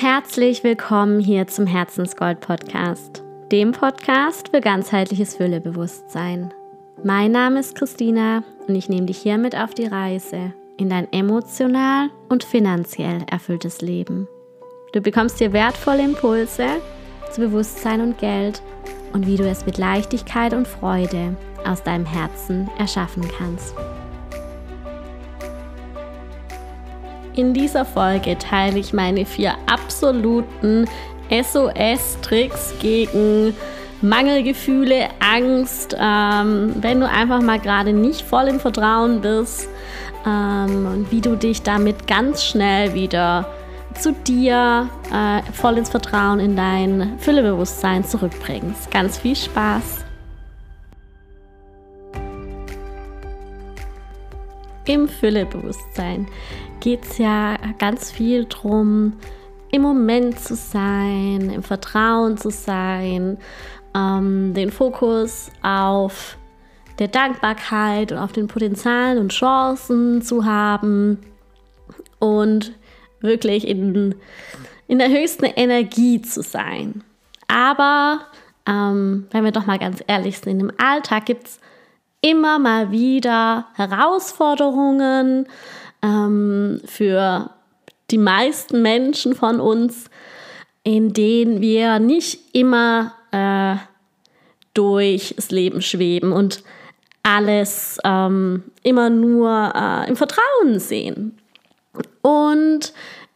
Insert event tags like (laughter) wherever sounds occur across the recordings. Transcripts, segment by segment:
Herzlich willkommen hier zum Herzensgold Podcast, dem Podcast für ganzheitliches Füllebewusstsein. Mein Name ist Christina und ich nehme dich hiermit auf die Reise in dein emotional und finanziell erfülltes Leben. Du bekommst hier wertvolle Impulse zu Bewusstsein und Geld und wie du es mit Leichtigkeit und Freude aus deinem Herzen erschaffen kannst. In dieser Folge teile ich meine vier absoluten SOS-Tricks gegen Mangelgefühle, Angst, ähm, wenn du einfach mal gerade nicht voll im Vertrauen bist ähm, und wie du dich damit ganz schnell wieder zu dir äh, voll ins Vertrauen in dein Füllebewusstsein zurückbringst. Ganz viel Spaß! Im Füllebewusstsein geht es ja ganz viel darum, im Moment zu sein, im Vertrauen zu sein, ähm, den Fokus auf der Dankbarkeit und auf den Potenzialen und Chancen zu haben und wirklich in, in der höchsten Energie zu sein. Aber ähm, wenn wir doch mal ganz ehrlich sind, im Alltag gibt es immer mal wieder Herausforderungen ähm, für die meisten Menschen von uns, in denen wir nicht immer äh, durchs Leben schweben und alles ähm, immer nur äh, im Vertrauen sehen. Und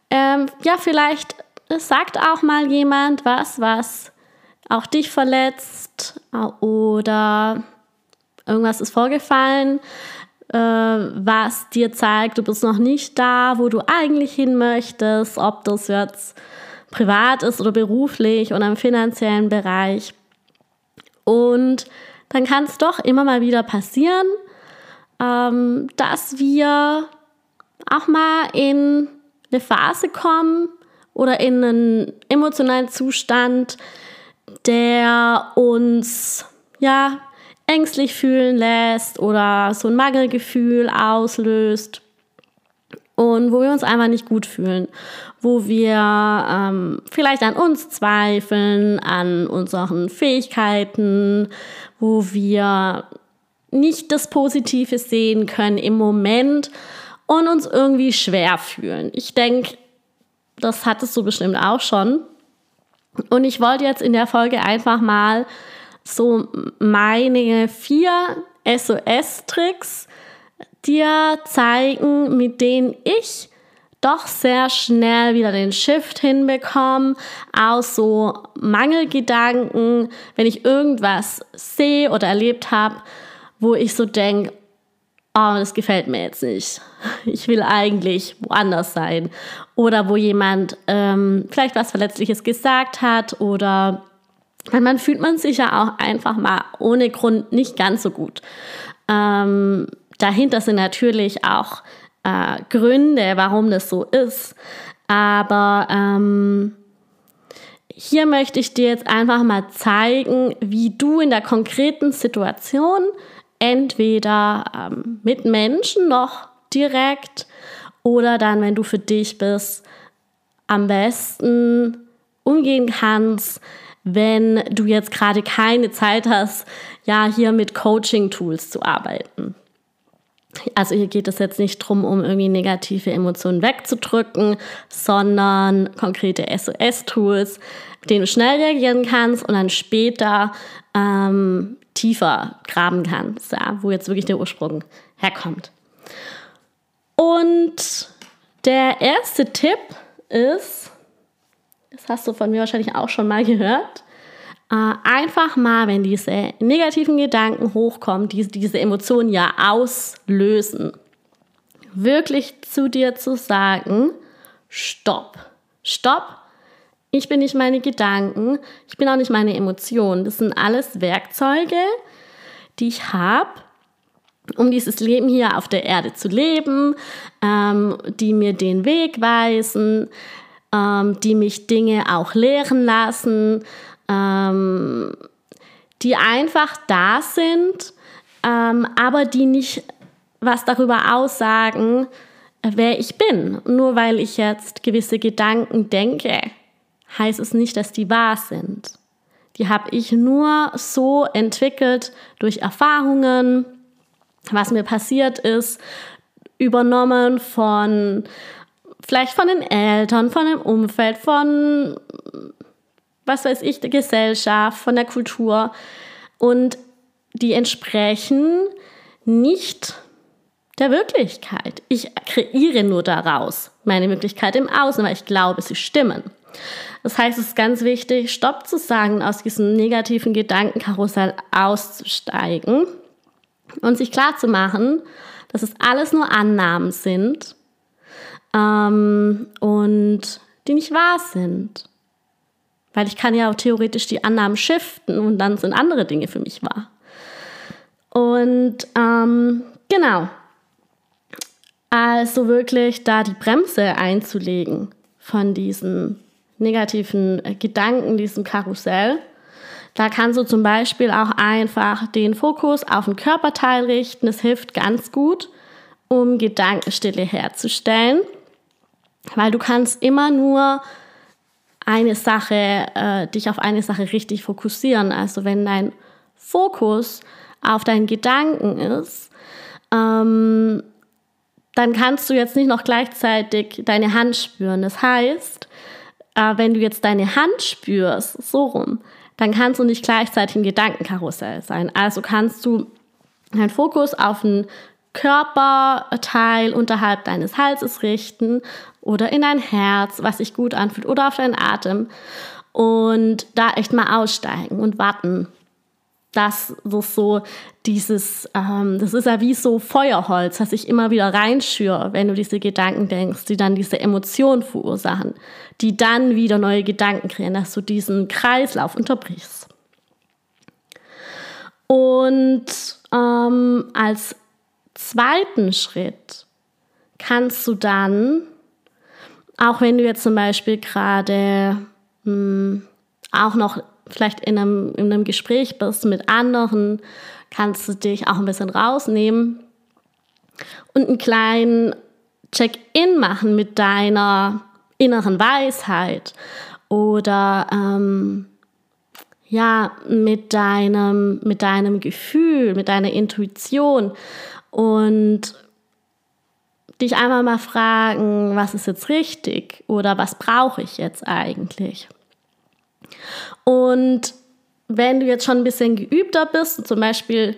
ähm, ja, vielleicht sagt auch mal jemand was, was auch dich verletzt äh, oder irgendwas ist vorgefallen, äh, was dir zeigt, du bist noch nicht da, wo du eigentlich hin möchtest, ob das jetzt privat ist oder beruflich oder im finanziellen Bereich. Und dann kann es doch immer mal wieder passieren, ähm, dass wir auch mal in eine Phase kommen oder in einen emotionalen Zustand, der uns ja ängstlich fühlen lässt oder so ein Mangelgefühl auslöst und wo wir uns einfach nicht gut fühlen, wo wir ähm, vielleicht an uns zweifeln, an unseren Fähigkeiten, wo wir nicht das Positive sehen können im Moment und uns irgendwie schwer fühlen. Ich denke, das hattest du bestimmt auch schon. Und ich wollte jetzt in der Folge einfach mal so meine vier SOS-Tricks dir zeigen, mit denen ich doch sehr schnell wieder den Shift hinbekomme aus so Mangelgedanken, wenn ich irgendwas sehe oder erlebt habe, wo ich so denke, oh, das gefällt mir jetzt nicht. Ich will eigentlich woanders sein. Oder wo jemand ähm, vielleicht was Verletzliches gesagt hat oder man fühlt man sich ja auch einfach mal ohne Grund nicht ganz so gut. Ähm, dahinter sind natürlich auch äh, Gründe, warum das so ist. Aber ähm, hier möchte ich dir jetzt einfach mal zeigen, wie du in der konkreten Situation entweder ähm, mit Menschen noch direkt oder dann, wenn du für dich bist, am besten umgehen kannst, wenn du jetzt gerade keine Zeit hast, ja, hier mit Coaching-Tools zu arbeiten. Also hier geht es jetzt nicht darum, um irgendwie negative Emotionen wegzudrücken, sondern konkrete SOS-Tools, mit denen du schnell reagieren kannst und dann später ähm, tiefer graben kannst, ja, wo jetzt wirklich der Ursprung herkommt. Und der erste Tipp ist, das hast du von mir wahrscheinlich auch schon mal gehört, äh, einfach mal, wenn diese negativen Gedanken hochkommen, die diese Emotionen ja auslösen, wirklich zu dir zu sagen, stopp, stopp, ich bin nicht meine Gedanken, ich bin auch nicht meine Emotionen. Das sind alles Werkzeuge, die ich habe, um dieses Leben hier auf der Erde zu leben, ähm, die mir den Weg weisen, ähm, die mich Dinge auch lehren lassen, ähm, die einfach da sind, ähm, aber die nicht was darüber aussagen, wer ich bin. Nur weil ich jetzt gewisse Gedanken denke, heißt es nicht, dass die wahr sind. Die habe ich nur so entwickelt durch Erfahrungen, was mir passiert ist, übernommen von vielleicht von den Eltern, von dem Umfeld, von was weiß ich, der Gesellschaft, von der Kultur und die entsprechen nicht der Wirklichkeit. Ich kreiere nur daraus meine Möglichkeit im Außen, weil ich glaube, sie stimmen. Das heißt, es ist ganz wichtig, Stopp zu sagen, aus diesem negativen Gedankenkarussell auszusteigen und sich klar zu machen, dass es alles nur Annahmen sind ähm, und die nicht wahr sind. Weil ich kann ja auch theoretisch die Annahmen shiften und dann sind andere Dinge für mich wahr. Und ähm, genau, also wirklich da die Bremse einzulegen von diesen negativen äh, Gedanken, diesem Karussell. Da kannst du zum Beispiel auch einfach den Fokus auf den Körperteil richten. Das hilft ganz gut, um Gedankenstille herzustellen, weil du kannst immer nur eine Sache, äh, dich auf eine Sache richtig fokussieren. Also wenn dein Fokus auf deinen Gedanken ist, ähm, dann kannst du jetzt nicht noch gleichzeitig deine Hand spüren. Das heißt, äh, wenn du jetzt deine Hand spürst, so rum, dann kannst du nicht gleichzeitig ein Gedankenkarussell sein. Also kannst du deinen Fokus auf ein Körperteil unterhalb deines Halses richten oder in dein Herz, was sich gut anfühlt, oder auf deinen Atem und da echt mal aussteigen und warten, das so dieses, ähm, das ist ja wie so Feuerholz, das sich immer wieder reinschürt, wenn du diese Gedanken denkst, die dann diese Emotionen verursachen, die dann wieder neue Gedanken kreieren, dass du diesen Kreislauf unterbrichst. Und ähm, als zweiten Schritt kannst du dann, auch wenn du jetzt zum Beispiel gerade hm, auch noch vielleicht in einem, in einem Gespräch bist mit anderen, kannst du dich auch ein bisschen rausnehmen und einen kleinen Check-in machen mit deiner inneren Weisheit oder ähm, ja, mit deinem, mit deinem Gefühl, mit deiner Intuition und dich einmal mal fragen, was ist jetzt richtig oder was brauche ich jetzt eigentlich? Und wenn du jetzt schon ein bisschen geübter bist, zum Beispiel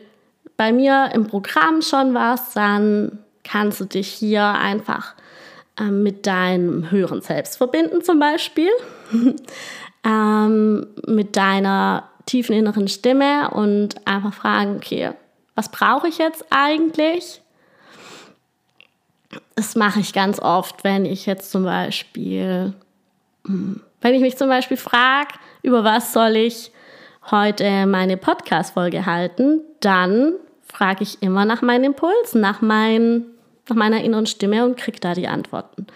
bei mir im Programm schon warst, dann kannst du dich hier einfach ähm, mit deinem höheren Selbst verbinden, zum Beispiel. (laughs) ähm, mit deiner tiefen inneren Stimme und einfach fragen, okay, was brauche ich jetzt eigentlich? Das mache ich ganz oft, wenn ich jetzt zum Beispiel, hm, wenn ich mich zum Beispiel frage, über was soll ich heute meine Podcast-Folge halten, dann frage ich immer nach meinen Impulsen, nach, mein, nach meiner inneren Stimme und kriege da die Antworten.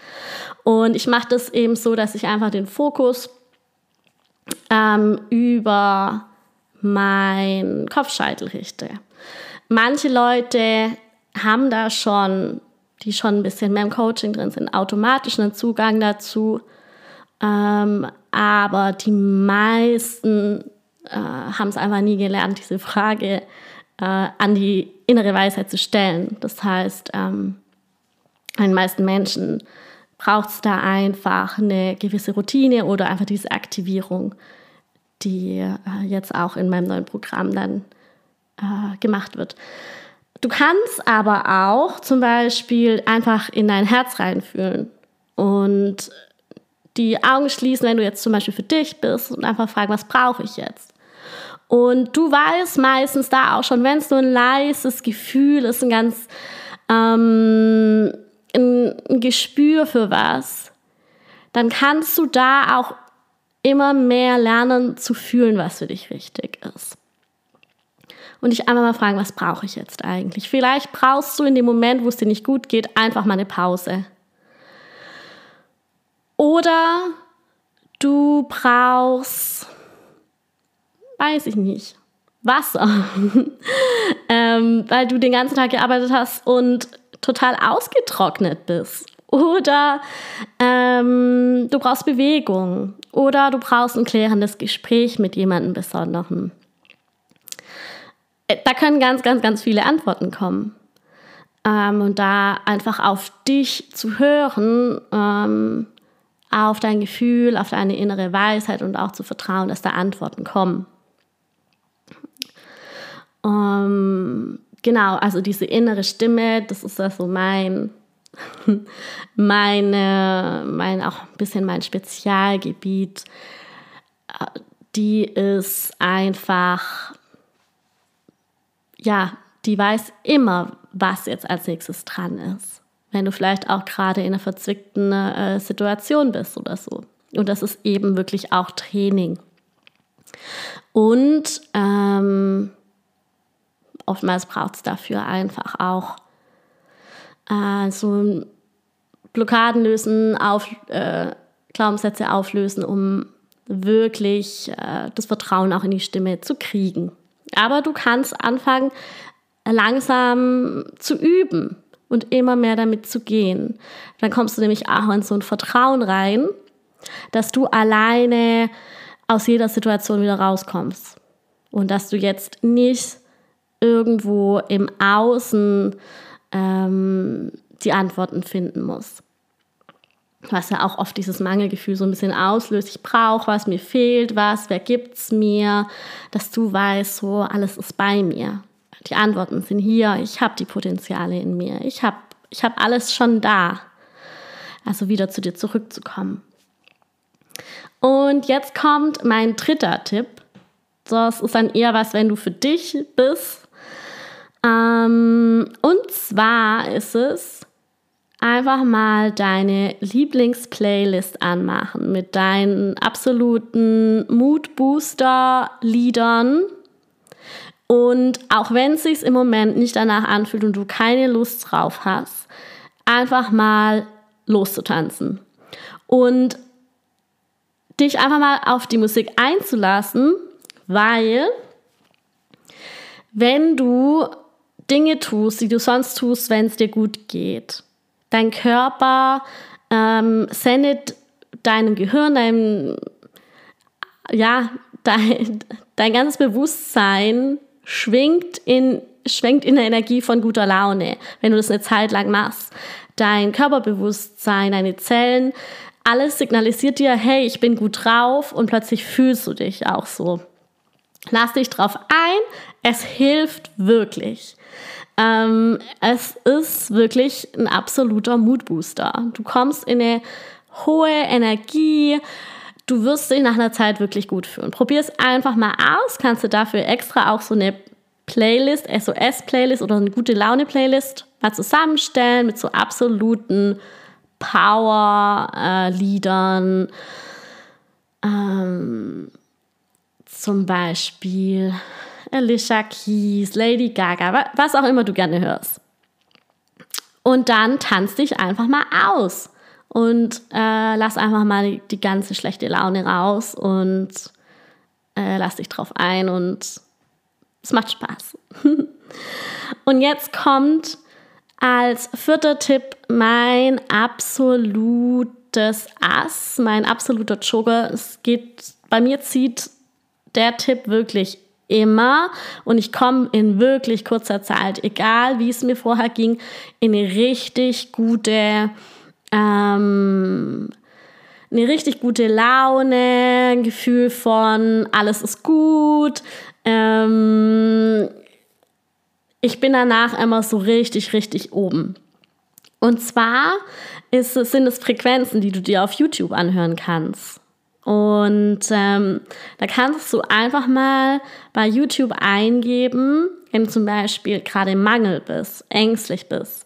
Und ich mache das eben so, dass ich einfach den Fokus ähm, über meinen Kopfscheitel richte. Manche Leute haben da schon, die schon ein bisschen mehr im Coaching drin sind, automatisch einen Zugang dazu. Ähm, aber die meisten äh, haben es einfach nie gelernt, diese Frage äh, an die innere Weisheit zu stellen. Das heißt, ähm, den meisten Menschen braucht es da einfach eine gewisse Routine oder einfach diese Aktivierung, die äh, jetzt auch in meinem neuen Programm dann äh, gemacht wird. Du kannst aber auch zum Beispiel einfach in dein Herz reinfühlen und die Augen schließen, wenn du jetzt zum Beispiel für dich bist und einfach fragen, was brauche ich jetzt? Und du weißt meistens da auch schon, wenn es nur ein leises Gefühl ist, ein ganz ähm, ein, ein Gespür für was, dann kannst du da auch immer mehr lernen zu fühlen, was für dich richtig ist. Und dich einmal mal fragen, was brauche ich jetzt eigentlich? Vielleicht brauchst du in dem Moment, wo es dir nicht gut geht, einfach mal eine Pause. Oder du brauchst, weiß ich nicht, Wasser, (laughs) ähm, weil du den ganzen Tag gearbeitet hast und total ausgetrocknet bist. Oder ähm, du brauchst Bewegung. Oder du brauchst ein klärendes Gespräch mit jemandem Besonderem. Äh, da können ganz, ganz, ganz viele Antworten kommen. Ähm, und da einfach auf dich zu hören, ähm, auf dein Gefühl, auf deine innere Weisheit und auch zu vertrauen, dass da Antworten kommen. Um, genau, also diese innere Stimme, das ist ja so mein, (laughs) meine, mein, auch ein bisschen mein Spezialgebiet. Die ist einfach, ja, die weiß immer, was jetzt als nächstes dran ist. Wenn du vielleicht auch gerade in einer verzwickten äh, Situation bist oder so. Und das ist eben wirklich auch Training. Und ähm, oftmals braucht es dafür einfach auch äh, so Blockaden lösen, auf, äh, Glaubenssätze auflösen, um wirklich äh, das Vertrauen auch in die Stimme zu kriegen. Aber du kannst anfangen, langsam zu üben und immer mehr damit zu gehen. Dann kommst du nämlich auch in so ein Vertrauen rein, dass du alleine aus jeder Situation wieder rauskommst. Und dass du jetzt nicht irgendwo im Außen ähm, die Antworten finden musst. Was ja auch oft dieses Mangelgefühl so ein bisschen auslöst. Ich brauche was, mir fehlt was, wer gibt's mir? Dass du weißt, so alles ist bei mir. Die Antworten sind hier, ich habe die Potenziale in mir, ich habe ich hab alles schon da. Also wieder zu dir zurückzukommen. Und jetzt kommt mein dritter Tipp. Das ist dann eher was, wenn du für dich bist. Ähm, und zwar ist es, einfach mal deine Lieblingsplaylist anmachen mit deinen absoluten Moodbooster-Liedern und auch wenn es sich im Moment nicht danach anfühlt und du keine Lust drauf hast, einfach mal loszutanzen. Und dich einfach mal auf die Musik einzulassen, weil wenn du Dinge tust, die du sonst tust, wenn es dir gut geht, dein Körper ähm, sendet deinem Gehirn, deinem, ja, dein, (laughs) dein ganzes Bewusstsein schwingt in, schwenkt in der Energie von guter Laune, wenn du das eine Zeit lang machst. Dein Körperbewusstsein, deine Zellen, alles signalisiert dir, hey, ich bin gut drauf und plötzlich fühlst du dich auch so. Lass dich drauf ein, es hilft wirklich. Ähm, es ist wirklich ein absoluter Moodbooster. Du kommst in eine hohe Energie, Du wirst dich nach einer Zeit wirklich gut fühlen. Probier es einfach mal aus. Kannst du dafür extra auch so eine Playlist, SOS-Playlist oder eine gute Laune-Playlist mal zusammenstellen mit so absoluten Power-Liedern. Ähm, zum Beispiel Alicia Keys, Lady Gaga, was auch immer du gerne hörst. Und dann tanz dich einfach mal aus und äh, lass einfach mal die, ganze schlechte Laune raus und äh, lass dich drauf ein und es macht Spaß. (laughs) und jetzt kommt als vierter Tipp mein absolutes Ass, mein absoluter Jogger. Es geht, bei mir zieht der Tipp wirklich immer und ich komme in wirklich kurzer Zeit, egal wie es mir vorher ging, in eine richtig gute ähm, eine richtig gute Laune, ein Gefühl von alles ist gut. Ähm, ich bin danach immer so richtig, richtig oben. Und zwar ist, sind es Frequenzen, die du dir auf YouTube anhören kannst. Und ähm, da kannst du einfach mal bei YouTube eingeben, wenn du zum Beispiel gerade im Mangel bist, ängstlich bist,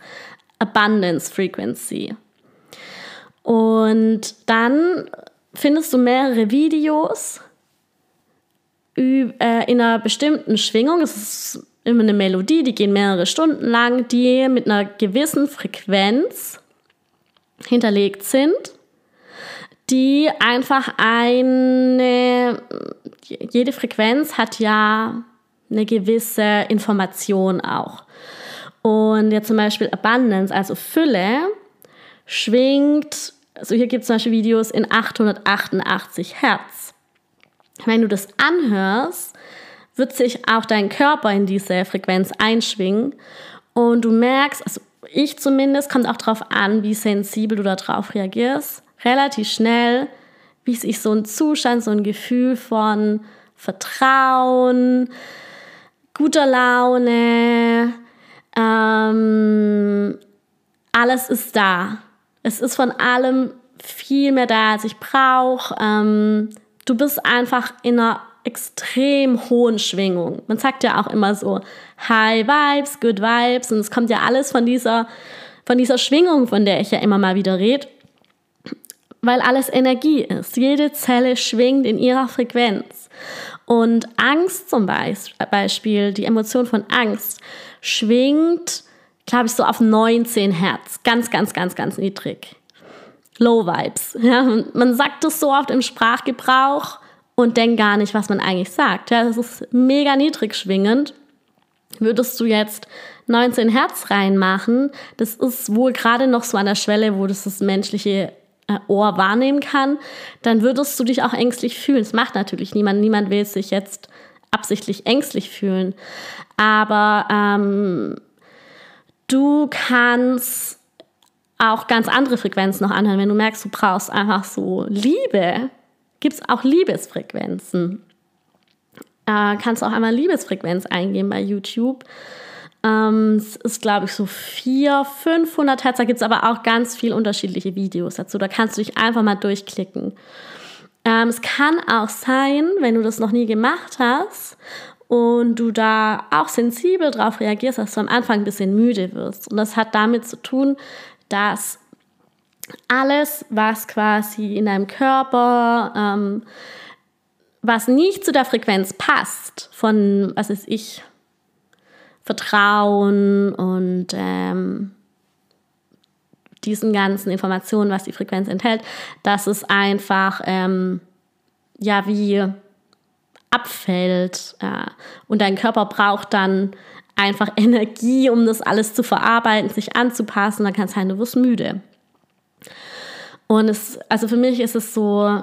Abundance Frequency. Und dann findest du mehrere Videos äh, in einer bestimmten Schwingung. Es ist immer eine Melodie, die gehen mehrere Stunden lang, die mit einer gewissen Frequenz hinterlegt sind, die einfach eine, jede Frequenz hat ja eine gewisse Information auch. Und jetzt zum Beispiel Abundance, also Fülle, schwingt, also hier gibt es zum Beispiel Videos in 888 Hertz. Wenn du das anhörst, wird sich auch dein Körper in diese Frequenz einschwingen und du merkst, also ich zumindest, kommt auch darauf an, wie sensibel du darauf reagierst, relativ schnell, wie sich so ein Zustand, so ein Gefühl von Vertrauen, guter Laune, ähm, alles ist da. Es ist von allem viel mehr da, als ich brauche. Ähm, du bist einfach in einer extrem hohen Schwingung. Man sagt ja auch immer so High Vibes, Good Vibes und es kommt ja alles von dieser, von dieser Schwingung, von der ich ja immer mal wieder rede, weil alles Energie ist. Jede Zelle schwingt in ihrer Frequenz. Und Angst zum Beispiel, die Emotion von Angst, schwingt, glaube ich, so auf 19 Hertz. Ganz, ganz, ganz, ganz niedrig. Low Vibes. (laughs) Ja, man sagt das so oft im Sprachgebrauch und denkt gar nicht, was man eigentlich sagt. Ja, das ist mega niedrig schwingend. Würdest du jetzt 19 Hertz reinmachen, das ist wohl gerade noch so an der Schwelle, wo das das menschliche Ohr wahrnehmen kann, dann würdest du dich auch ängstlich fühlen. Das macht natürlich niemand. Niemand will sich jetzt absichtlich ängstlich fühlen. Aber ähm, du kannst auch ganz andere Frequenzen noch anhören. Wenn du merkst, du brauchst einfach so Liebe, gibt es auch Liebesfrequenzen. Äh, kannst auch einmal Liebesfrequenz eingeben bei YouTube. Ähm, es ist, glaube ich, so 400, 500 Hertz. Da gibt es aber auch ganz viele unterschiedliche Videos dazu. Da kannst du dich einfach mal durchklicken. Ähm, es kann auch sein, wenn du das noch nie gemacht hast und du da auch sensibel drauf reagierst, dass du am Anfang ein bisschen müde wirst. Und das hat damit zu tun, dass alles, was quasi in deinem Körper, ähm, was nicht zu der Frequenz passt, von, was ist ich, Vertrauen und ähm, diesen ganzen Informationen, was die Frequenz enthält, dass es einfach ähm, ja wie abfällt. Äh, und dein Körper braucht dann einfach (laughs) Energie, um das alles zu verarbeiten, sich anzupassen. Dann kann es sein, du wirst müde. Und es, also für mich ist es so,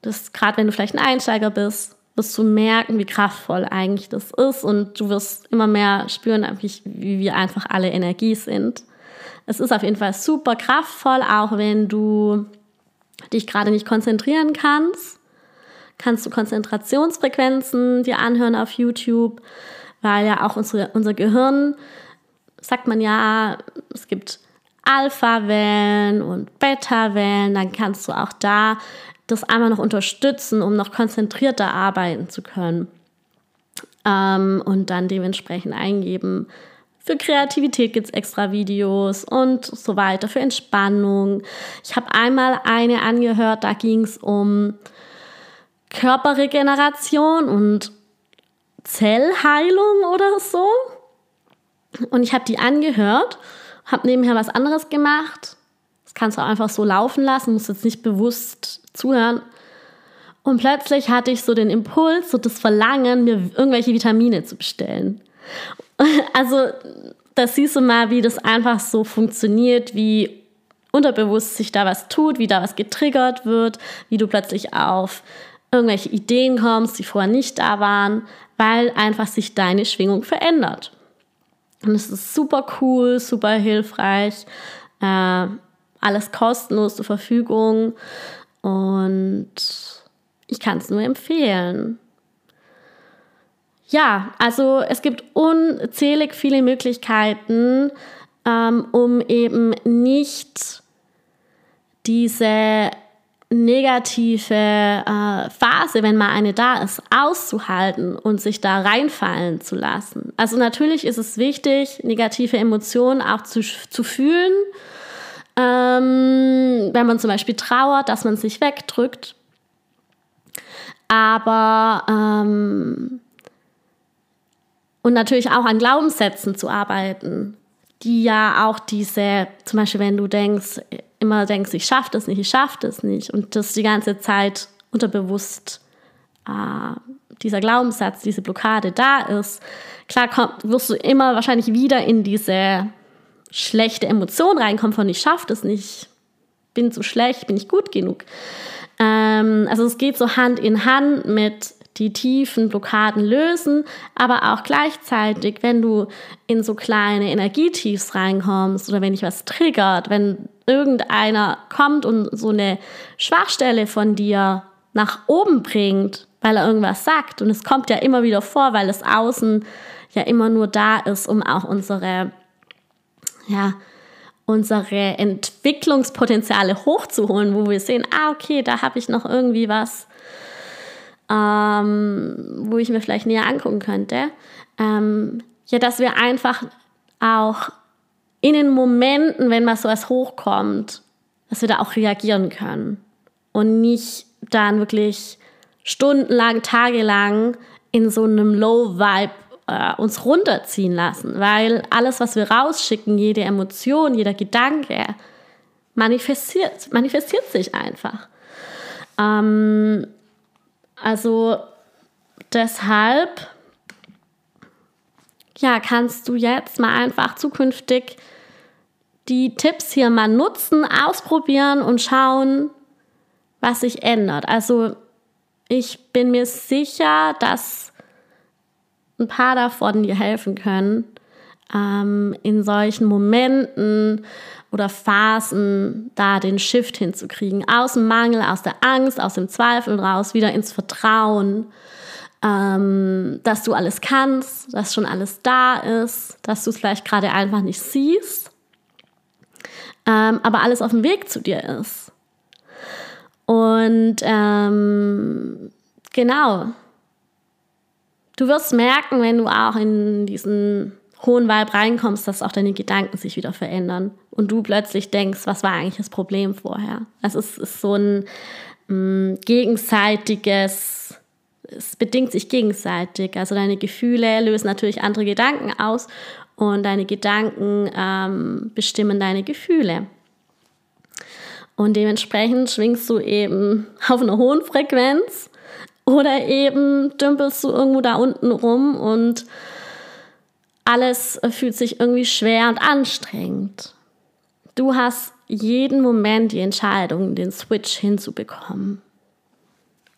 dass gerade wenn du vielleicht ein Einsteiger bist, wirst du merken, wie kraftvoll eigentlich das ist und du wirst immer mehr spüren, wie, wir einfach alle Energie sind. Es ist auf jeden Fall super kraftvoll, auch wenn du dich gerade nicht konzentrieren kannst. Kannst du Konzentrationsfrequenzen dir anhören auf YouTube, weil ja auch unsere, unser Gehirn, sagt man ja, es gibt Alpha-Wellen und Beta-Wellen, dann kannst du auch da das einmal noch unterstützen, um noch konzentrierter arbeiten zu können. Ähm, und dann dementsprechend eingeben. Für Kreativität gibt es extra Videos und so weiter, für Entspannung. Ich habe einmal eine angehört, da ging es um Körperregeneration und Zellheilung oder so. Und ich habe die angehört habe nebenher was anderes gemacht. Das kannst du einfach so laufen lassen, musst jetzt nicht bewusst zuhören. Und plötzlich hatte ich so den Impuls, so das Verlangen, mir irgendwelche Vitamine zu bestellen. (laughs) Also, da siehst du mal, wie das einfach so funktioniert, wie unterbewusst sich da was tut, wie da was getriggert wird, wie du plötzlich auf irgendwelche Ideen kommst, die vorher nicht da waren, weil einfach sich deine Schwingung verändert. Und es ist super cool, super hilfreich. Äh, alles kostenlos zur Verfügung. Und ich kann es nur empfehlen. Ja, also es gibt unzählig viele Möglichkeiten, ähm, um eben nicht diese negative äh, Phase, wenn mal eine da ist, auszuhalten und sich da reinfallen zu lassen. Also natürlich ist es wichtig, negative Emotionen auch zu, zu fühlen. Ähm, wenn man zum Beispiel trauert, dass man sich wegdrückt. Aber ähm, und natürlich auch an Glaubenssätzen zu arbeiten, die ja auch diese, zum Beispiel wenn du denkst, immer denkst, ich schaffe das nicht, ich schaffe das nicht und das die ganze Zeit unterbewusst äh, dieser Glaubenssatz, diese Blockade da ist, klar komm, wirst du immer wahrscheinlich wieder in diese schlechte Emotion reinkommen von ich schaffe das nicht, bin zu schlecht, bin ich gut genug. Ähm, also es geht so Hand in Hand mit die tiefen Blockaden lösen, aber auch gleichzeitig, wenn du in so kleine Energietiefs reinkommst oder wenn dich was triggert, wenn irgendeiner kommt und so eine Schwachstelle von dir nach oben bringt, weil er irgendwas sagt und es kommt ja immer wieder vor, weil das Außen ja immer nur da ist, um auch unsere ja, unsere Entwicklungspotenziale hochzuholen, wo wir sehen, ah, okay, da habe ich noch irgendwie was, ähm, wo ich mir vielleicht näher angucken könnte. Ähm, ja, dass wir einfach auch in den Momenten, wenn mal sowas hochkommt, dass wir da auch reagieren können und nicht dann wirklich stundenlang, tagelang in so einem Low-Vibe äh, uns runterziehen lassen, weil alles, was wir rausschicken, jede Emotion, jeder Gedanke, manifestiert, manifestiert sich einfach. Ähm, also deshalb, ja, kannst du jetzt mal einfach zukünftig die Tipps hier mal nutzen, ausprobieren und schauen, was sich ändert. Also ich bin mir sicher, dass ein paar davon dir helfen können, ähm, in solchen Momenten oder Phasen da den Shift hinzukriegen. Aus dem Mangel, aus der Angst, aus dem Zweifel raus, wieder ins Vertrauen, ähm, dass du alles kannst, dass schon alles da ist, dass du es vielleicht gerade einfach nicht siehst, ähm, aber alles auf dem Weg zu dir ist. Und ähm, genau, Du wirst merken, wenn du auch in diesen hohen Vibe reinkommst, dass auch deine Gedanken sich wieder verändern und du plötzlich denkst, was war eigentlich das Problem vorher? Also es ist so ein mh, mm, gegenseitiges, es bedingt sich gegenseitig. Also deine Gefühle lösen natürlich andere Gedanken aus und deine Gedanken ähm, bestimmen deine Gefühle. Und dementsprechend schwingst du eben (laughs) auf einer hohen Frequenz oder eben dümpelst du irgendwo da unten rum und alles fühlt sich irgendwie schwer und anstrengend. Du hast jeden Moment die Entscheidung, den Switch hinzubekommen.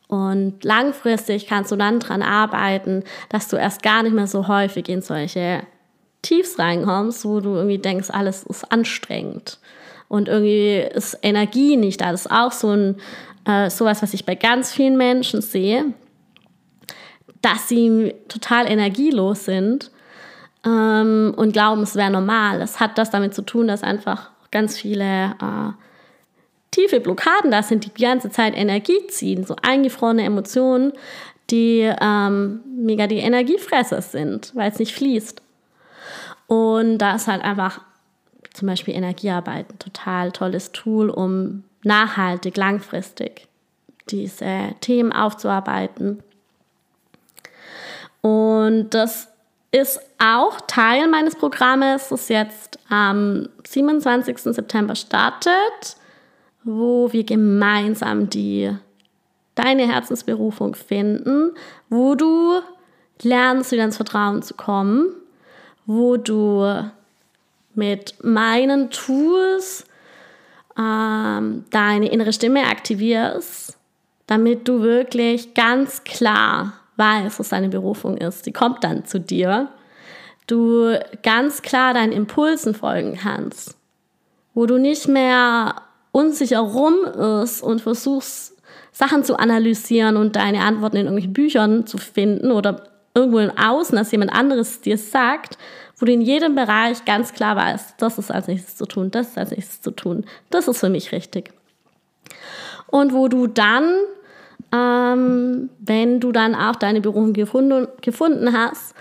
Und langfristig kannst du dann daran arbeiten, dass du erst gar nicht mehr so häufig in solche Tiefs reinkommst, wo du irgendwie denkst, alles ist anstrengend. Und irgendwie ist Energie nicht da. Das ist auch so ein äh, sowas, was ich bei ganz vielen Menschen sehe, dass sie total energielos sind ähm, und glauben, es wäre normal. Es hat das damit zu tun, dass einfach ganz viele äh, tiefe Blockaden da sind, die die ganze Zeit Energie ziehen, so eingefrorene Emotionen, die ähm, mega die Energiefresser sind, weil es nicht fließt. Und da ist halt einfach zum Beispiel Energiearbeit ein total tolles Tool, um nachhaltig, langfristig diese Themen aufzuarbeiten. Und das ist auch Teil meines Programmes, das jetzt am 27. September startet, wo wir gemeinsam die deine Herzensberufung finden, wo du lernst, wieder ins Vertrauen zu kommen, wo du mit meinen Tools ähm, deine innere Stimme aktivierst, damit du wirklich ganz klar weißt, was deine Berufung ist. Die kommt dann zu dir. Du ganz klar deinen Impulsen folgen kannst, wo du nicht mehr unsicher rum ist und versuchst, Sachen zu analysieren und deine Antworten in irgendwelchen Büchern zu finden oder irgendwo im Außen, dass jemand anderes dir sagt, wo du in jedem Bereich ganz klar weißt, das ist als nächstes zu tun, das ist als nächstes zu tun, das ist für mich richtig. Und wo du dann, ähm, wenn du dann auch deine Berufung gefunden, gefunden hast,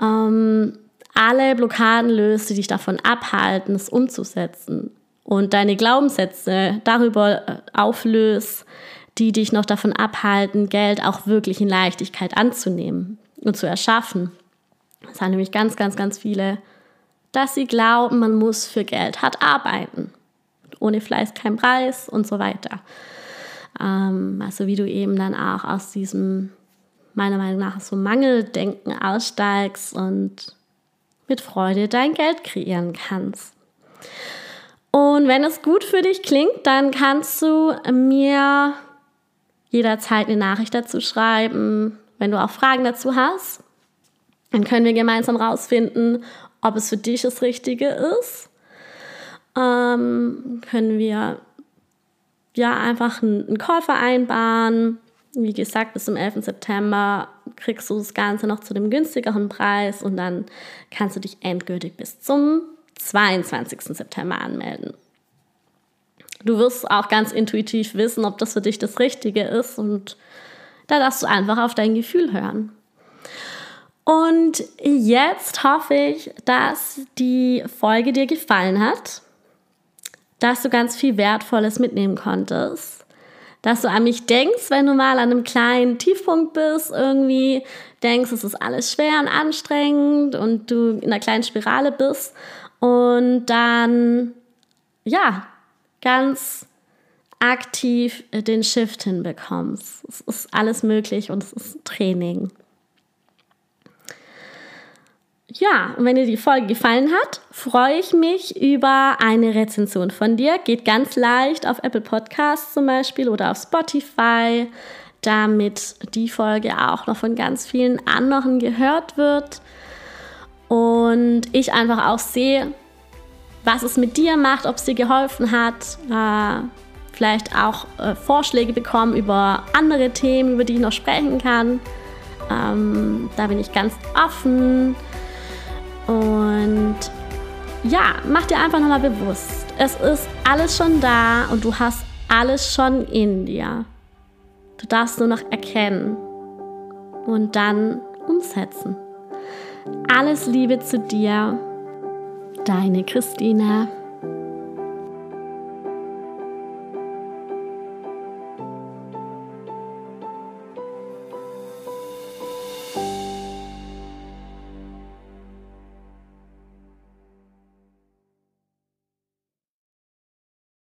ähm, alle Blockaden löst, die dich davon abhalten, es umzusetzen und deine Glaubenssätze darüber äh, auflöst, die dich noch davon abhalten, Geld auch wirklich in Leichtigkeit anzunehmen und zu erschaffen. Das haben nämlich ganz, ganz, ganz viele, dass sie glauben, man muss für Geld hart arbeiten. Ohne Fleiß kein Preis und so weiter. Ähm, also wie du eben dann auch aus diesem meiner Meinung nach so Mangeldenken aussteigst und mit Freude dein Geld kreieren kannst. Und wenn es gut für dich klingt, dann kannst du mir jederzeit eine Nachricht dazu schreiben, wenn du auch Fragen dazu hast. Dann können wir gemeinsam rausfinden, ob es für dich das Richtige ist. Ähm, können wir ja einfach einen Call vereinbaren. Wie gesagt, bis zum 11. September kriegst du das Ganze noch zu dem günstigeren Preis und dann kannst du dich endgültig bis zum 22. September anmelden. Du wirst auch ganz intuitiv wissen, ob das für dich das Richtige ist und da darfst du einfach auf dein Gefühl hören. Und jetzt hoffe ich, dass die Folge dir gefallen hat, dass du ganz viel Wertvolles mitnehmen konntest, dass du an mich denkst, wenn du mal an einem kleinen Tiefpunkt bist, irgendwie denkst, es ist alles schwer und anstrengend und du in einer kleinen Spirale bist und dann, ja, ganz aktiv den Shift hinbekommst. Es ist alles möglich und es ist Training. Ja, und wenn dir die Folge gefallen hat, freue ich mich über eine Rezension von dir. Geht ganz leicht auf Apple Podcasts zum Beispiel oder auf Spotify, damit die Folge auch noch von ganz vielen anderen gehört wird. Und ich einfach auch sehe, was es mit dir macht, ob es dir geholfen hat. Äh, vielleicht auch äh, Vorschläge bekommen über andere Themen, über die ich noch sprechen kann. Ähm, da bin ich ganz offen. Und ja, mach dir einfach nochmal bewusst, es ist alles schon da und du hast alles schon in dir. Du darfst nur noch erkennen und dann umsetzen. Alles Liebe zu dir, deine Christina.